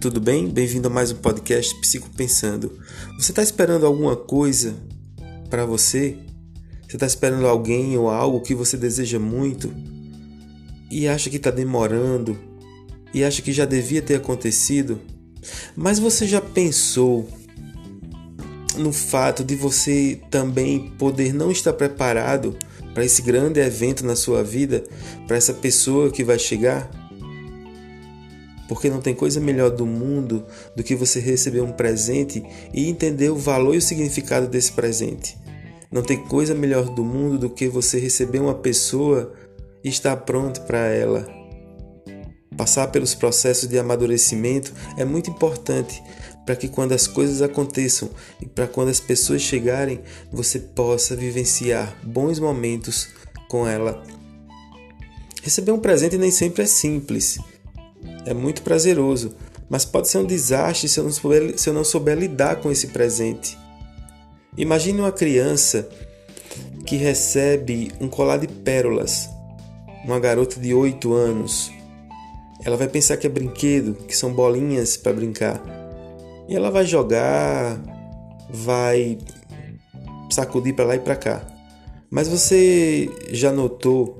tudo bem? Bem-vindo a mais um podcast Psico Pensando. Você está esperando alguma coisa para você? Você está esperando alguém ou algo que você deseja muito e acha que está demorando e acha que já devia ter acontecido? Mas você já pensou no fato de você também poder não estar preparado para esse grande evento na sua vida, para essa pessoa que vai chegar? Porque não tem coisa melhor do mundo do que você receber um presente e entender o valor e o significado desse presente. Não tem coisa melhor do mundo do que você receber uma pessoa e estar pronto para ela. Passar pelos processos de amadurecimento é muito importante para que quando as coisas aconteçam e para quando as pessoas chegarem, você possa vivenciar bons momentos com ela. Receber um presente nem sempre é simples. É muito prazeroso, mas pode ser um desastre se eu não souber, se eu não souber lidar com esse presente. Imagine uma criança que recebe um colar de pérolas, uma garota de 8 anos. Ela vai pensar que é brinquedo, que são bolinhas para brincar. E ela vai jogar, vai sacudir para lá e para cá. Mas você já notou,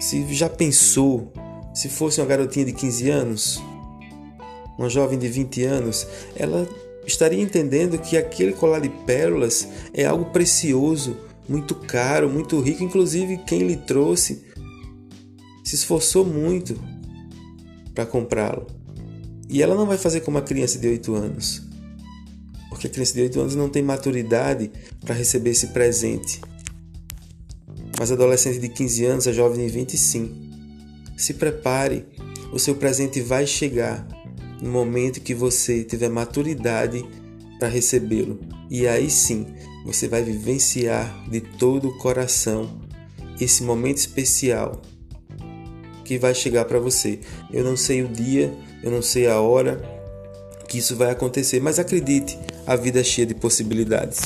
se já pensou, se fosse uma garotinha de 15 anos, uma jovem de 20 anos, ela estaria entendendo que aquele colar de pérolas é algo precioso, muito caro, muito rico. Inclusive, quem lhe trouxe se esforçou muito para comprá-lo. E ela não vai fazer como a criança de 8 anos, porque a criança de 8 anos não tem maturidade para receber esse presente. Mas a adolescente de 15 anos, a jovem de 20, sim. Se prepare, o seu presente vai chegar no momento que você tiver maturidade para recebê-lo. E aí sim, você vai vivenciar de todo o coração esse momento especial que vai chegar para você. Eu não sei o dia, eu não sei a hora que isso vai acontecer, mas acredite, a vida é cheia de possibilidades.